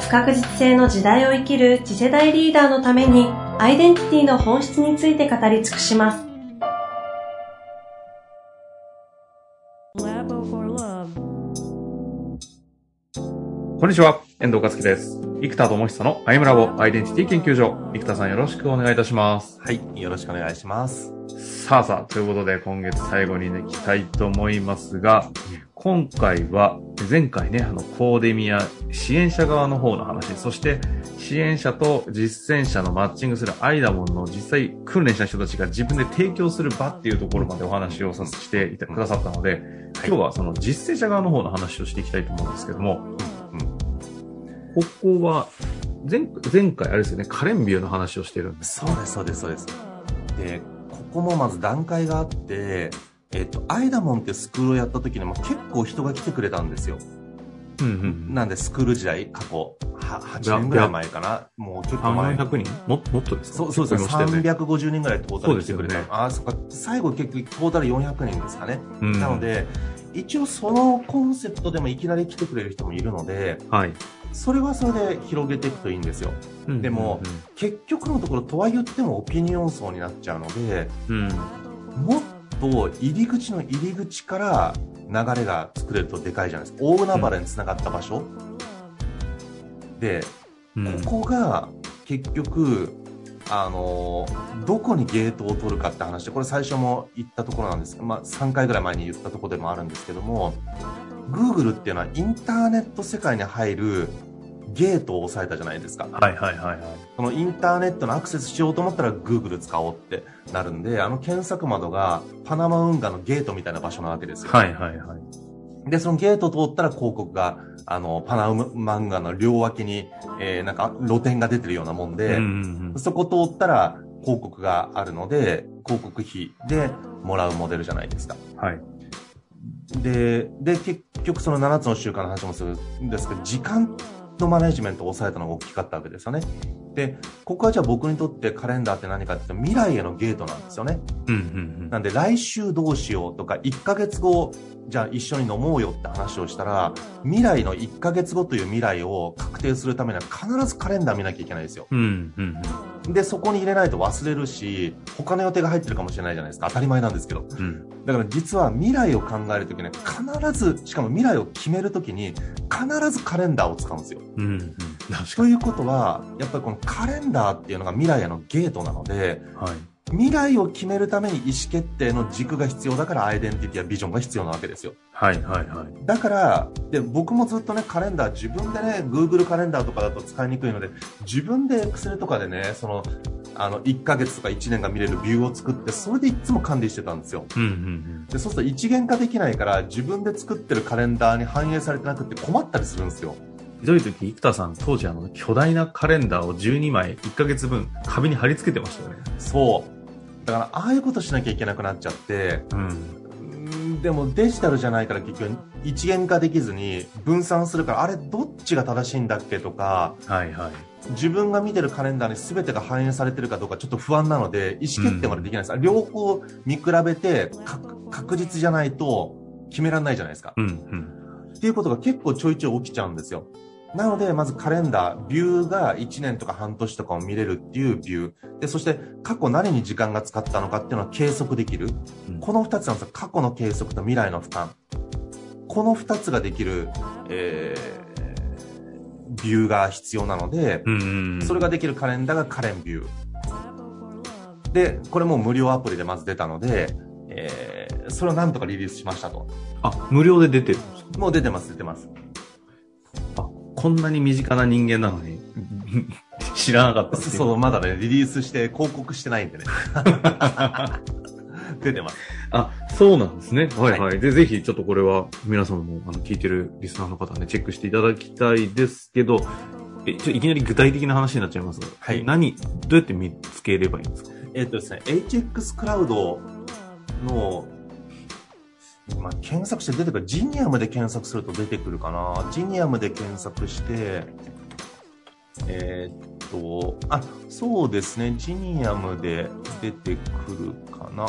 不確実性の時代を生きる次世代リーダーのためにアイデンティティの本質について語り尽くします。こんにちは、遠藤和樹です。生田智久のアイムラボアイデンティティ研究所。生田さんよろしくお願いいたします。はい、よろしくお願いします。さあさあ、ということで今月最後にね、行きたいと思いますが、今回は前回ね、あの、コーデミア支援者側の方の話、そして支援者と実践者のマッチングするアイダモンの実際訓練した人たちが自分で提供する場っていうところまでお話をさせてくださったので、今日はその実践者側の方の話をしていきたいと思うんですけども、ここは前前回あれですよね、カレンビューの話をしてるんです。そうです、そうです、そうです。で、ここもまず段階があって、えっと、アイダモンってスクールをやった時にも結構人が来てくれたんですよ。うんうん、なんでスクール時代、過去、は8年ぐらい前かな。もう結構前。300人？ももっとですか？そうそうですね。350人ぐらいトータル来てくれた。ね、あ、そっか。最後結局トータル400人ですかね。うん、なので、一応そのコンセプトでもいきなり来てくれる人もいるので、はい、それはそれで広げていくといいんですよ。うん、でも、うん、結局のところとは言ってもオピニオン層になっちゃうので、うん、もっと入り口の入り口から流れが作れるとでかいじゃないですか。大海原につながった場所。で、ここが結局、あのどこにゲートを取るかって話で、これ最初も言ったところなんですが、まあ、3回ぐらい前に言ったところでもあるんですけども、Google っていうのはインターネット世界に入るゲートを押さえたじゃないですか。はいはいはい、はい。このインターネットのアクセスしようと思ったら Google 使おうってなるんで、あの検索窓がパナマ運河のゲートみたいな場所なわけですよ。はいはいはい。で、そのゲート通ったら広告が、あの、パナマ運河の両脇に、えー、なんか露店が出てるようなもんで、うんうんうん、そこ通ったら広告があるので、広告費でもらうモデルじゃないですか。はい。で、で、結局その7つの習慣の話もするんですけど、時間のマネジメントを抑えたのが大きかったわけですよね。で、ここはじゃあ僕にとってカレンダーって何かっていうと未来へのゲートなんですよね。うんうんうん、なんで来週どうしようとか、1ヶ月後、じゃあ一緒に飲もうよって話をしたら、未来の1ヶ月後という未来を確定するためには必ずカレンダー見なきゃいけないですよ。うんうんうん、で、そこに入れないと忘れるし、他の予定が入ってるかもしれないじゃないですか。当たり前なんですけど。うん、だから実は未来を考えるときに必ず、しかも未来を決めるときに必ずカレンダーを使うんですよ。うんうん、ということは、やっぱりこのカレンダーっていうのが未来へのゲートなので、はい、未来を決めるために意思決定の軸が必要だからアイデンティティやビジョンが必要なわけですよ。はいはいはい。だから、で、僕もずっとね、カレンダー自分でね、Google カレンダーとかだと使いにくいので、自分で Excel とかでね、その、あの、1ヶ月とか1年が見れるビューを作って、それでいつも管理してたんですよ。うんうんうん、でそうすると一元化できないから、自分で作ってるカレンダーに反映されてなくて困ったりするんですよ。ひどい時、生田さん、当時あの、巨大なカレンダーを12枚、1ヶ月分、壁に貼り付けてましたよね。そう。だから、ああいうことしなきゃいけなくなっちゃって、うん。でも、デジタルじゃないから結局、一元化できずに、分散するから、あれ、どっちが正しいんだっけとか、はいはい。自分が見てるカレンダーに全てが反映されてるかどうかちょっと不安なので、意思決定までできないです。うん、両方見比べて、確実じゃないと決められないじゃないですか。うん、うん。っていうことが結構ちょいちょい起きちゃうんですよ。なので、まずカレンダー、ビューが1年とか半年とかを見れるっていうビュー。で、そして過去何に時間が使ったのかっていうのは計測できる。うん、この2つなんですよ。過去の計測と未来の負担。この2つができる、えー、ビューが必要なので、それができるカレンダーがカレンビュー。で、これも無料アプリでまず出たので、えー、それをなんとかリリースしましたと。あ、無料で出てるんですか？もう出てます、出てます。こんなに身近な人間なのに、知らなかったそう、まだね、リリースして広告してないんでね。出てます。あ、そうなんですね。はいはい。で、ぜひちょっとこれは皆様もあの聞いてるリスナーの方ね、チェックしていただきたいですけど、え、ちょいきなり具体的な話になっちゃいますが、はい何、どうやって見つければいいんですか？えっ、とですね、HX クラウドの、まあ、検索して出てくる、ジニアムで検索すると出てくるかな。ジニアムで検索して、えーっと、あ、そうですね、ジニアムで出てくるかな。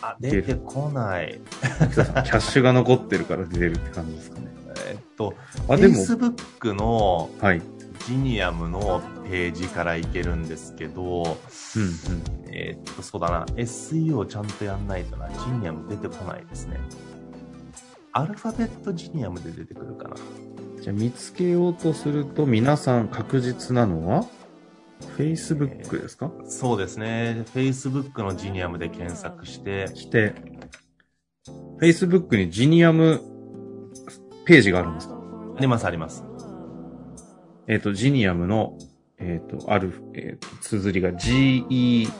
あ、出てこない。キャッシュが残ってるから出てるって感じですかね。えーっと、あ、でも、Facebook のはい。ジニアムのページからいけるんですけど、うんうん。えーっと、そうだな。SEO ちゃんとやんないとな。ジニアム出てこないですね。アルファベットジニアムで出てくるかな。じゃあ見つけようとすると、皆さん確実なのは、Facebook ですか？そうですね。Facebook のジニアムで検索して、して、Facebook にジニアムページがあるんですか？ありますあります。えっ、と、ジニアムの、えっ、と、ある、えっ、と、綴りが G-E-N-I-A-M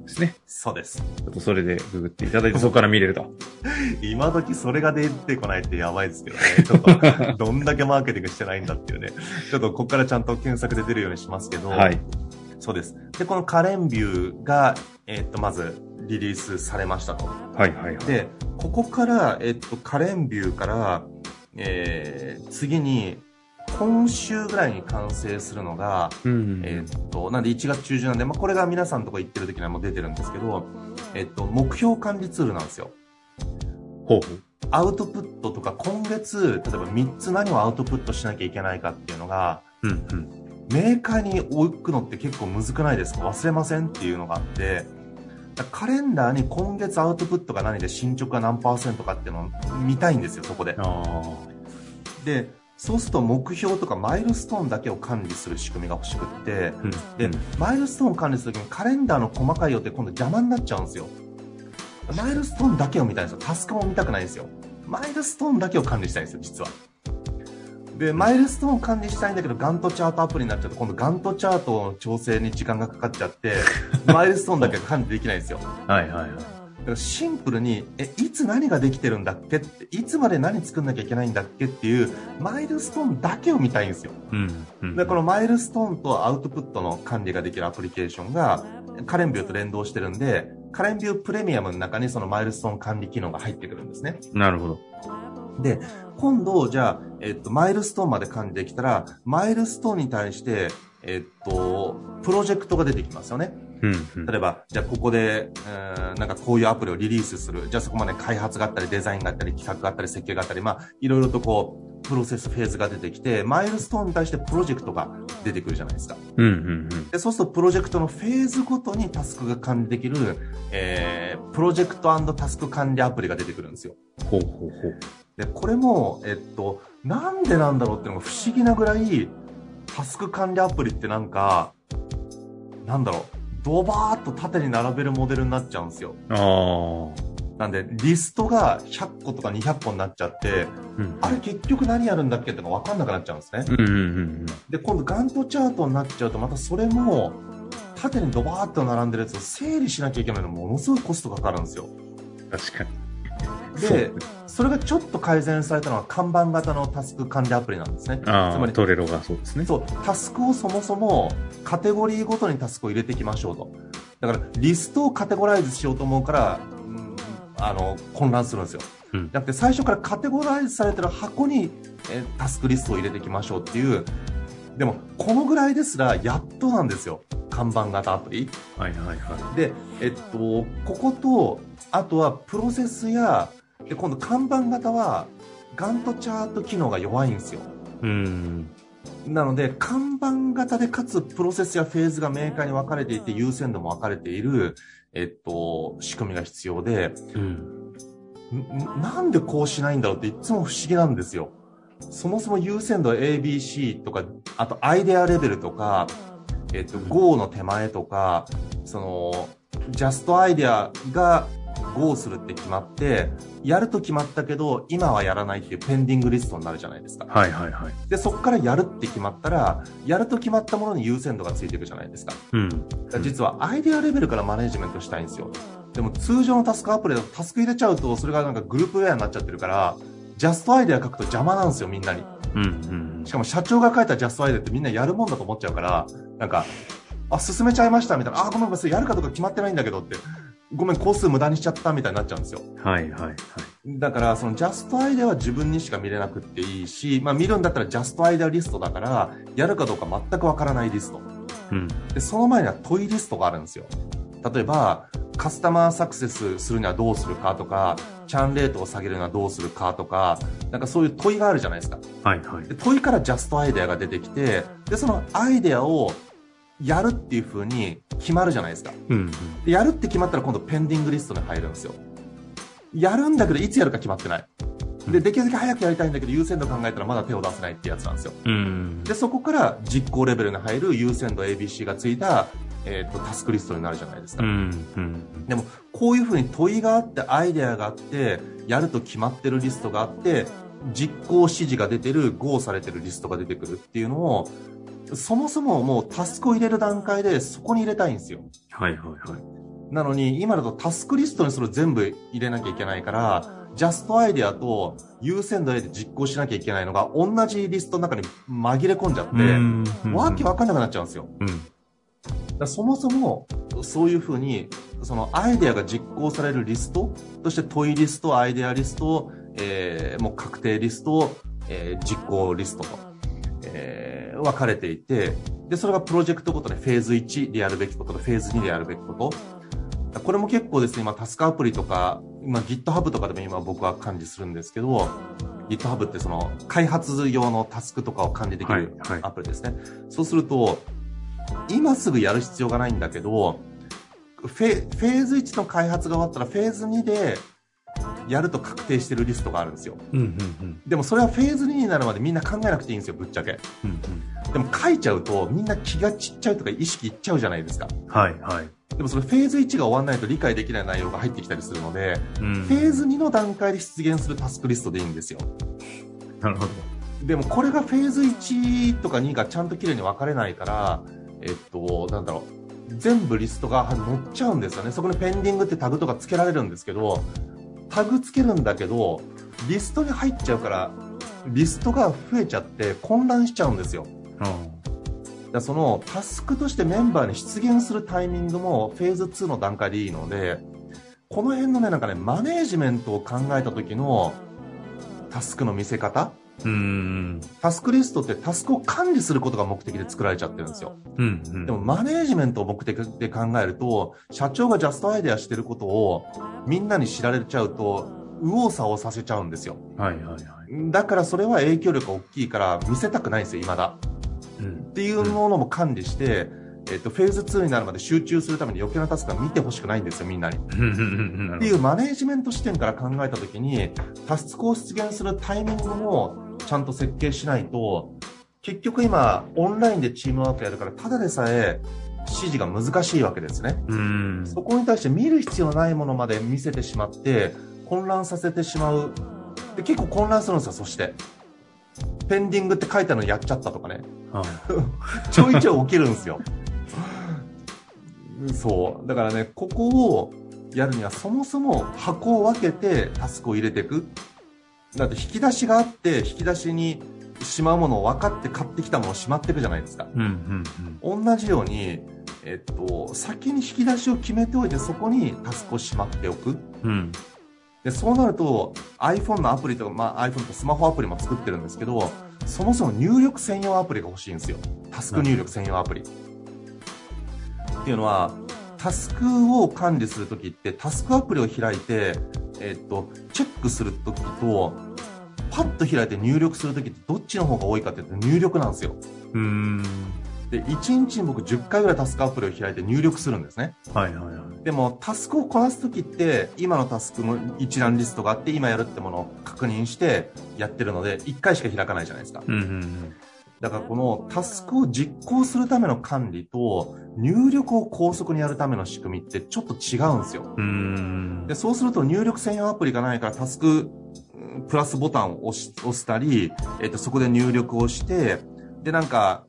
ですね。そうです。ちょっとそれでググっていただいて、そこから見れると。今時それが出てこないってやばいですけどね。ちょっと、どんだけマーケティングしてないんだっていうね。ちょっとここからちゃんと検索で出るようにしますけど、はい。そうです。で、このカレンビューが、えーっと、まずリリースされましたと。はいはいはい。で、ここから、えーっと、カレンビューから、えー、次に、今週ぐらいに完成するのが、うんうん、えーっと、なんで1月中旬なんで、まあ、これが皆さんとこ行ってる時にはもう出てるんですけど、えーっと、目標管理ツールなんですよ。ほう。アウトプットとか今月、例えば3つ何をアウトプットしなきゃいけないかっていうのが、うんうん。メーカーに置くのって結構難くないですか忘れませんっていうのがあって、カレンダーに今月アウトプットが何で進捗が何パーセントかっていうのを見たいんですよ、そこで。あで、そうすると目標とかマイルストーンだけを管理する仕組みが欲しくって。で、マイルストーンを管理するときにカレンダーの細かい予定今度邪魔になっちゃうんですよ。マイルストーンだけを見たいんですよ。タスクも見たくないんですよ。マイルストーンだけを管理したいんですよ、実は。で、マイルストーンを管理したいんだけど、ガントチャートアプリになっちゃうと、今度ガントチャートの調整に時間がかかっちゃって、マイルストーンだけ管理できないんですよ。はいはいはい。だからシンプルに、え、いつ何ができてるんだっけ？って、いつまで何作んなきゃいけないんだっけっていう、マイルストーンだけを見たいんですよ。うんうん。で、このマイルストーンとアウトプットの管理ができるアプリケーションが、カレンビューと連動してるんで、カレンビュープレミアムの中にそのマイルストーン管理機能が入ってくるんですね。なるほど。で、今度、じゃあ、えっと、マイルストーンまで管理できたら、マイルストーンに対して、えっと、プロジェクトが出てきますよね。例えば、じゃあここで、えーなんかこういうアプリをリリースする。じゃあそこまで開発があったり、デザインがあったり、企画があったり、設計があったり、まあ、いろいろとこう、プロセスフェーズが出てきて、マイルストーンに対してプロジェクトが出てくるじゃないですか。うんうんうん。でそうすると、プロジェクトのフェーズごとにタスクが管理できる、えー、プロジェクトタスク管理アプリが出てくるんですよ。ほうほうほう。で、これも、えっと、なんでなんだろうっていうのが不思議なぐらい、タスク管理アプリってなんか、なんだろう、ドバーっと縦に並べるモデルになっちゃうんですよ。なんで、リストが100個とか200個になっちゃって、うん。あれ結局何やるんだっけってのが分かんなくなっちゃうんですね。うんうんうんで、今度ガントチャートになっちゃうと、またそれも、縦にドバーっと並んでるやつを整理しなきゃいけないのものすごいコストかかるんですよ。うん。確かに。で、それがちょっと改善されたのは看板型のタスク管理アプリなんですね。つまりトレロがそうですね。そう、タスクをそもそもカテゴリーごとにタスクを入れていきましょうと。だから、リストをカテゴライズしようと思うから、うんあの、混乱するんですよ。うんじゃなくて、最初からカテゴライズされてる箱に、えタスクリストを入れていきましょうっていう。でも、このぐらいですら、やっとなんですよ。看板型アプリ。はいはいはで、えっと、ここと、あとはプロセスや、で、今度看板型は、ガントチャート機能が弱いんですよ。い。うん。なので、看板型でかつプロセスやフェーズがメーカーに分かれていて優先度も分かれている、えっと、仕組みが必要で、うん。んなんでこうしないんだろうっていつも不思議なんですよ。そもそも優先度 ABC とか、あとアイデアレベルとか、えっと、Go の手前とか、その、ジャストアイデアが Go するって決まって、やると決まったけど、今はやらないっていうペンディングリストになるじゃないですか。はいはいはい。で、そこからやるって決まったら、やると決まったものに優先度がついていくじゃないですか。うん。実はアイデアレベルからマネジメントしたいんですよ。でも通常のタスクアプリだとタスク入れちゃうと、それがなんかグループウェアになっちゃってるから、ジャストアイデア書くと邪魔なんですよ、みんなに。うんうん。しかも社長が書いたジャストアイデアってみんなやるもんだと思っちゃうから、なんか、あ、進めちゃいましたみたいな、あ、ごめんごめん、それやるかどうか決まってないんだけどって、ごめん、工数無駄にしちゃったみたいになっちゃうんですよ。はいはいはい。だから、そのジャストアイデアは自分にしか見れなくっていいし、まあ見るんだったらジャストアイデアリストだから、やるかどうか全くわからないリスト。うん。で、その前には問いリストがあるんですよ。例えば、カスタマーサクセスするにはどうするかとか、チャンレートを下げるにはどうするかとか、なんかそういう問いがあるじゃないですか。はいはい。で問いからジャストアイデアが出てきて、で、そのアイデアをやるっていう風に決まるじゃないですか。うんでやるって決まったら今度ペンディングリストに入るんですよ。やるんだけどいつやるか決まってない。で、できるだけ早くやりたいんだけど優先度考えたらまだ手を出せないってやつなんですよ。うん。うん。で、そこから実行レベルに入る優先度 ABC がついた、えっ、と、タスクリストになるじゃないですか。うん。うん。でも、こういうふうに問いがあって、アイデアがあって、やると決まってるリストがあって、実行指示が出てる、ゴーされてるリストが出てくるっていうのを、そもそももうタスクを入れる段階でそこに入れたいんですよ。はいはいはい。なのに、今だとタスクリストにそれを全部入れなきゃいけないから、ジャストアイデアと優先度で実行しなきゃいけないのが同じリストの中に紛れ込んじゃって、うんわけわかんなくなっちゃうんですよ。うん。そもそも、そういうふうに、そのアイデアが実行されるリストとして問いリスト、アイデアリスト、えー、もう確定リスト、えー、実行リストと、えー、分かれていて、で、それがプロジェクトごとでフェーズ1でやるべきこととフェーズ2でやるべきこと。これも結構ですね、今タスクアプリとか、今 GitHub とかでも今僕は管理するんですけど、GitHub ってその開発用のタスクとかを管理できるはいはいアプリですね。そうすると、今すぐやる必要がないんだけど、フェフェーズ1の開発が終わったらフェーズ2でやると確定してるリストがあるんですよ。うん。うん。でもそれはフェーズ2になるまでみんな考えなくていいんですよ、ぶっちゃけ。うん。でも書いちゃうとみんな気が散っちゃうとか意識いっちゃうじゃないですか。はいはい。でもそれフェーズ1が終わんないと理解できない内容が入ってきたりするので、うん。フェーズ2の段階で出現するタスクリストでいいんですよ。なるほど。でもこれがフェーズ1とか2がちゃんと綺麗に分かれないから、えっと、なんだろう。全部リストが載っちゃうんですよね。そこにペンディングってタグとか付けられるんですけど、タグ付けるんだけど、リストに入っちゃうから、リストが増えちゃって混乱しちゃうんですよ。あだからそのタスクとしてメンバーに出現するタイミングもフェーズ2の段階でいいので、この辺のね、なんかね、マネージメントを考えた時のタスクの見せ方？うん。タスクリストってタスクを管理することが目的で作られちゃってるんですよ。うん。うん。でもマネージメントを目的で考えると、社長がジャストアイデアしてることをみんなに知られちゃうと、右往左往させちゃうんですよ。はいはいはい。だからそれは影響力が大きいから見せたくないんですよ、未だ。うんっ。ていうものも管理して、えっと、フェーズ2になるまで集中するために余計なタスクは見てほしくないんですよ、みんなに。っていうマネージメント視点から考えたときに、タスクを出現するタイミングもちゃんと設計しないと、結局今、オンラインでチームワークやるから、ただでさえ指示が難しいわけですね。うん。そこに対して見る必要ないものまで見せてしまって、混乱させてしまう。で結構混乱するんですよ、そして。ペンディングって書いたのやっちゃったとかね。はい。ちょいちょい起きるんですよ。そう。だからね、ここをやるにはそもそも箱を分けてタスクを入れていく。だって引き出しがあって、引き出しにしまうものを分かって買ってきたものをしまっていくじゃないですか。うんうんうん。同じように、えっと、先に引き出しを決めておいてそこにタスクをしまっておく。うん。で、そうなると iPhone のアプリとか、まあ iPhone とスマホアプリも作ってるんですけど、そもそも入力専用アプリが欲しいんですよ。タスク入力専用アプリ。っていうのは、タスクを管理するときって、タスクアプリを開いて、えっと、チェックするときと、パッと開いて入力するときってどっちの方が多いかって言うと入力なんですよ。うん。で、1日に僕10回ぐらいタスクアプリを開いて入力するんですね。はいはいはい。でも、タスクをこなすときって、今のタスクの一覧リストがあって、今やるってものを確認してやってるので、1回しか開かないじゃないですか。うんうんだからこのタスクを実行するための管理と、入力を高速にやるための仕組みってちょっと違うんですよ。うん。うん。で、そうすると入力専用アプリがないからタスクうんプラスボタンを押し押したり、えっと、そこで入力をして、で、なんか、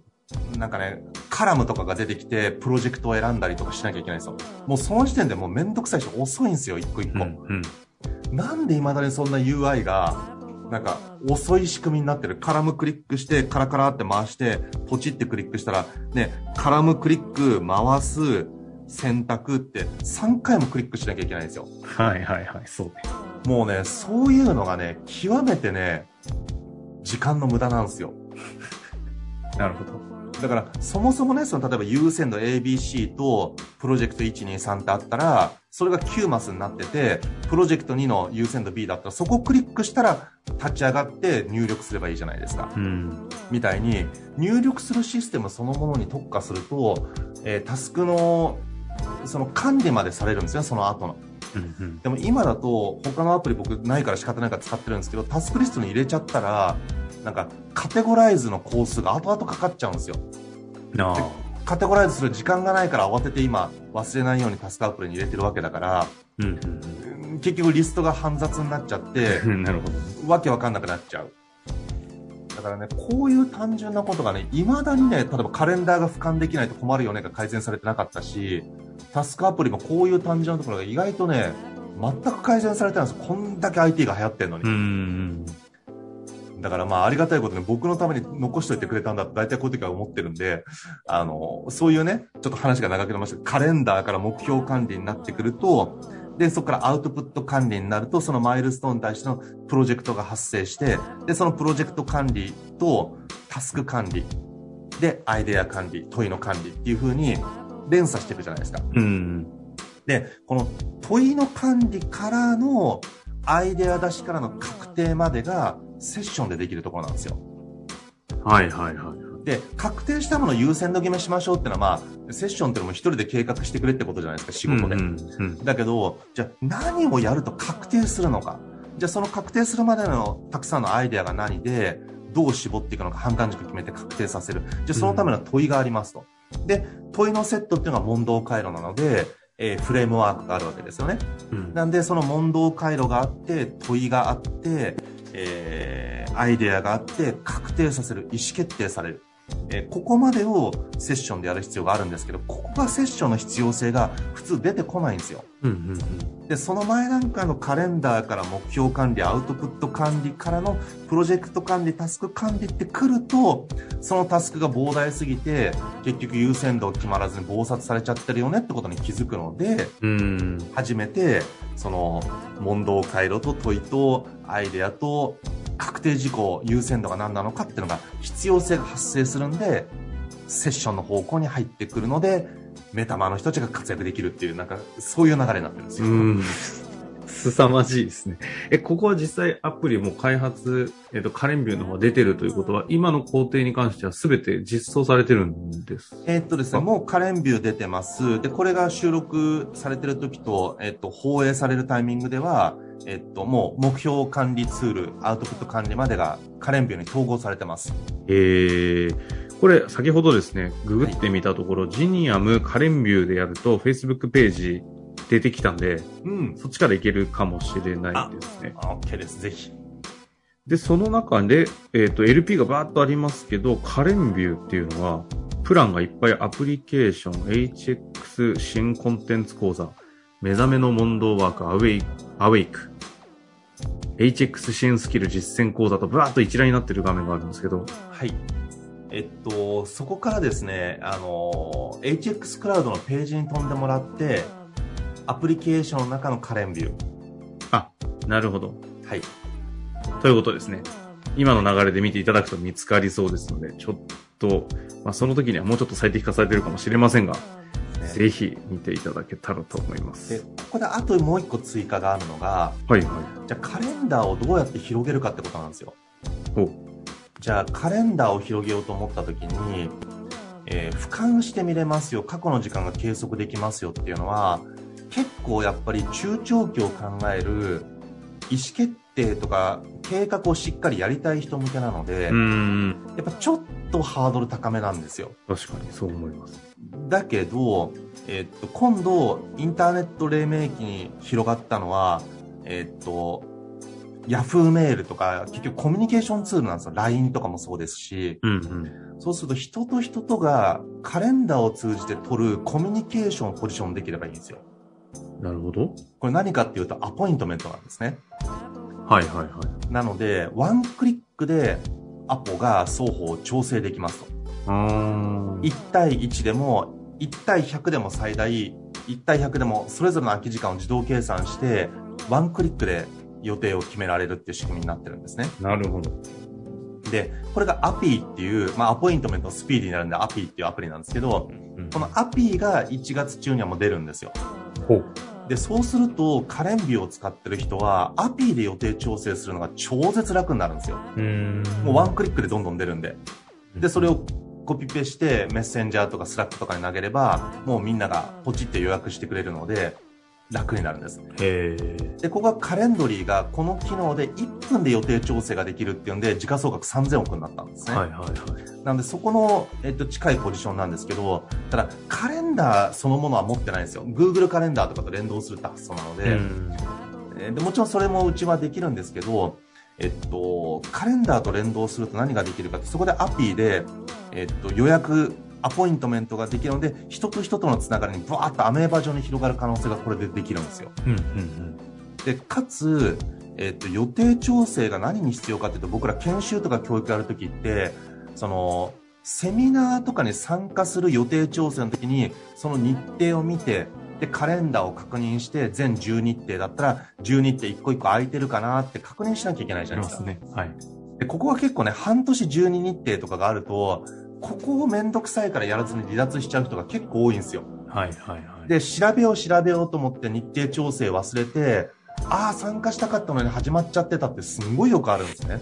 なんかね、カラムとかが出てきて、プロジェクトを選んだりとかしなきゃいけないんですよ。もうその時点でもうめんどくさいし遅いんですよ、一個一個。うんうん。なんで未だにそんな UI がなんか遅い仕組みになってる。カラムクリックして、カラカラって回して、ポチってクリックしたら、ね、カラムクリック、回す、選択って3回もクリックしなきゃいけないんですよ。はいはいはい、そうね。もうね、そういうのがね、極めてね、時間の無駄なんですよ。なるほど。だから、そもそもね、その、例えば優先度 ABC と、プロジェクト123ってあったら、それが9マスになってて、プロジェクト2の優先度 B だったら、そこをクリックしたら、立ち上がって入力すればいいじゃないですか。うん。みたいに、入力するシステムそのものに特化すると、えータスクの、その管理までされるんですよ、その後の。うんうん。でも今だと、他のアプリ僕ないから仕方ないから使ってるんですけど、タスクリストに入れちゃったら、なんか、カテゴライズの工数が後々かかっちゃうんですよ。カテゴライズする時間がないから慌てて今忘れないようにタスクアプリに入れてるわけだから、うん結局リストが煩雑になっちゃってう、ん。なるほどね。わけわかんなくなっちゃう。だからね、こういう単純なことがね、未だにね、例えばカレンダーが俯瞰できないと困るよねが改善されてなかったし、タスクアプリもこういう単純なところが意外とね、全く改善されてないんですよ。こんだけ IT が流行ってんのに。だからまあありがたいことに僕のために残しといてくれたんだと大体こういう時は思ってるんで、あの、そういうね、ちょっと話が長くなりましたカレンダーから目標管理になってくると、で、そこからアウトプット管理になると、そのマイルストーンに対してのプロジェクトが発生して、で、そのプロジェクト管理とタスク管理、で、アイデア管理、問いの管理っていう風に連鎖していくじゃないですか。うん。で、この問いの管理からのアイデア出しからの確定までがセッションでできるところなんですよ。はいはいはい。で、確定したものを優先度決めしましょうってのは、まあ、セッションってのも一人で計画してくれってことじゃないですか、仕事で。うんうんだけど、じゃあ何をやると確定するのか。じゃあその確定するまでのたくさんのアイデアが何で、どう絞っていくのか判断軸決めて確定させる。じゃあそのための問いがありますと。で、問いのセットっていうのが問答回路なので、えーフレームワークがあるわけですよね。うん。なんで、その問答回路があって、問いがあって、えー、アイデアがあって、確定させる、意思決定される。えーここまでをセッションでやる必要があるんですけど、ここがセッションの必要性が普通出てこないんですよ。うんうんで、その前段階のカレンダーから目標管理、アウトプット管理からのプロジェクト管理、タスク管理ってくると、そのタスクが膨大すぎて、結局優先度決まらずに暴殺されちゃってるよねってことに気づくので、うん。うん。初めて、その、問答回路と問いとアイデアと確定事項、優先度が何なのかっていうのが必要性が発生するんで、セッションの方向に入ってくるので、メタマーの人たちが活躍できるっていう、なんか、そういう流れになってるんですよ。うん。凄まじいですね。え、ここは実際アプリも開発、えっ、と、カレンビューの方が出てるということは、今の工程に関しては全て実装されてるんです？えーっとですね、もうカレンビュー出てます。で、これが収録されてる時と、えーっと、放映されるタイミングでは、えーっと、もう目標管理ツール、アウトプット管理までがカレンビューに統合されてます。えー、これ先ほどですね、ググってみたところ、ジニアムカレンビューでやると Facebook ページ出てきたんで、うん。そっちからいけるかもしれないですね。あ OK です。ぜひ。で、その中で、えっ、と、LP がバーッとありますけど、カレンビューっていうのは、プランがいっぱいアプリケーション、HX 新コンテンツ講座、目覚めの問答ワーク、アウェイアウェイク、HX 新スキル実践講座とバーッと一覧になってる画面があるんですけど、はい。えっと、そこからですね、あの、HX クラウドのページに飛んでもらって、アプリケーションの中のカレンビュー。なるほど。はい。ということですね。今の流れで見ていただくと見つかりそうですので、ちょっと、まあ、その時にはもうちょっと最適化されてるかもしれませんが、ぜひ見ていただけたらと思いま。ですここであともう一個追加があるのが、はいはい。じゃあカレンダーをどうやって広げるかってことなんですよ。ほう。じゃあカレンダーを広げようと思った時に、えー俯瞰して見れますよ、過去の時間が計測できますよっていうのは、結構やっぱり中長期を考える意思決定とか計画をしっかりやりたい人向けなので。やっぱちょっとハードル高めなんですよ。確かにそう思います。だけど、えっと、今度、インターネット黎明期に広がったのは、えっと、ヤフーメールとか、結局コミュニケーションツールなんですよ。LINE とかもそうですし、うんうん。そうすると人と人とがカレンダーを通じて取るコミュニケーションをポジションできればいいんですよ。なるほど。これ何かっていうとアポイントメントなんですね。はいはいはい。なので、ワンクリックでアポが双方調整できますと。1対1でも、1対100でも最大、1対100でもそれぞれの空き時間を自動計算して、ワンクリックで予定を決められるっていう仕組みになってるんですね。なるほど。で、これがアピーっていう、まあ、アポイントメントスピーディーになるんでアピーっていうアプリなんですけど、うん、このアピーが1月中にはもう出るんですよ。で、そうすると、 Calendly を使ってる人は、アピーで予定調整するのが超絶楽になるんですよ。うんもうワンクリックでどんどん出るんで。で、それをコピペして、メッセンジャーとか Slack とかに投げれば、もうみんながポチって予約してくれるので、楽になるんです。へで、ここが Calendly がこの機能で1分で予定調整ができるっていうんで、時価総額3000億になったんですね。はいはいはい。なんでそこの、えっと、近いポジションなんですけど、ただカレンダーそのものは持ってないんですよ。Google カレンダーとかと連動するって発想なので、でもちろんそれもうちはできるんですけど、えっと、カレンダーと連動すると何ができるかって、そこでアピーで、えっと、予約アポイントメントができるので、人と人とのつながりにブワーッとアメーバ状に広がる可能性がこれでできるんですよ。うんうんうん、で、かつ、えっ、と、予定調整が何に必要かっていうと、僕ら研修とか教育やるときって、その、セミナーとかに参加する予定調整の時に、その日程を見て、で、カレンダーを確認して、全10日程だったら、10日程1個1個空いてるかなって確認しなきゃいけないじゃないですか。ね。はい。で、ここは結構ね、半年12日程とかがあると、ここをめんどくさいからやらずに離脱しちゃう人が結構多いんですよ。はいはいはい。で、調べよう調べようと思って日程調整忘れて、ああ、参加したかったのに始まっちゃってたってすんごいよくあるんですね。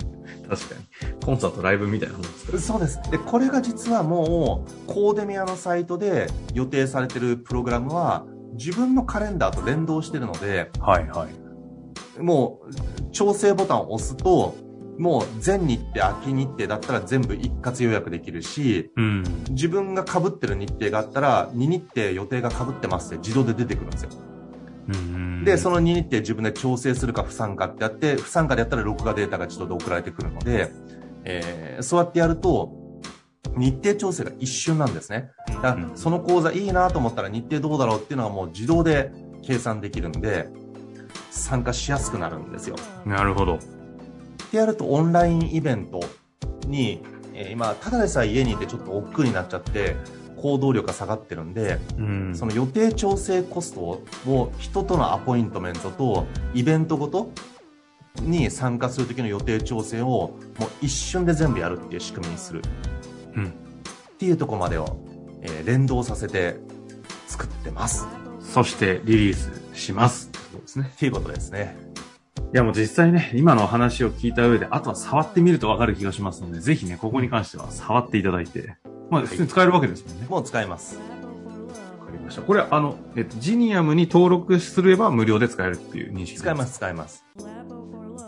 確かに。コンサート、ライブみたいなもんですか？そうです。で、これが実はもう、コーデミアのサイトで予定されてるプログラムは、自分のカレンダーと連動してるので、はいはい。もう、調整ボタンを押すと、もう全日程、秋日程だったら全部一括予約できるし、うん、自分が被ってる日程があったら、2日程予定が被ってますって自動で出てくるんですよ。うん、で、その2日程自分で調整するか不参加ってやって、不参加でやったら録画データが自動で送られてくるので、えー、そうやってやると、日程調整が一瞬なんですね。だからその講座いいなと思ったら日程どうだろうっていうのはもう自動で計算できるんで、参加しやすくなるんですよ。なるほど。ってやるとオンラインイベントに、えー、今、ただでさえ家にいてちょっと億劫になっちゃって、行動力が下がってるんで、うん、その予定調整コストを人とのアポイントメントとイベントごとに参加する時の予定調整をもう一瞬で全部やるっていう仕組みにする。うん。っていうとこまでを、えー、連動させて作ってます。そしてリリースします。そうですね。っていうことですね。いやもう実際ね、今のお話を聞いた上で、あとは触ってみるとわかる気がしますので、ぜひね、ここに関しては触っていただいて、まあ普通に使えるわけですもんね。もう使えます。わかりました。これあの、えっと、ジニアムに登録すれば無料で使えるっていう認識使えます、使えます。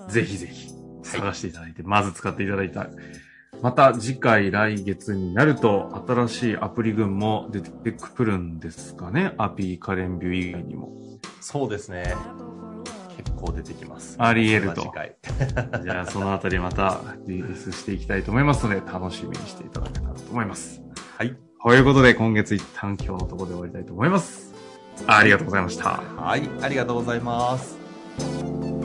ぜひぜひ、探していただいて、はい、まず使っていただいた。また次回来月になると新しいアプリ群も出てくるんですかねアピーカレンビュー以外にも。そうですね。構出てきます。あり得ると。じゃあ、そのあたりまたリリースしていきたいと思いますので、楽しみにしていただけたらと思います。はい。ということで、今月一旦今日のところで終わりたいと思います。ありがとうございました。はい、ありがとうございます。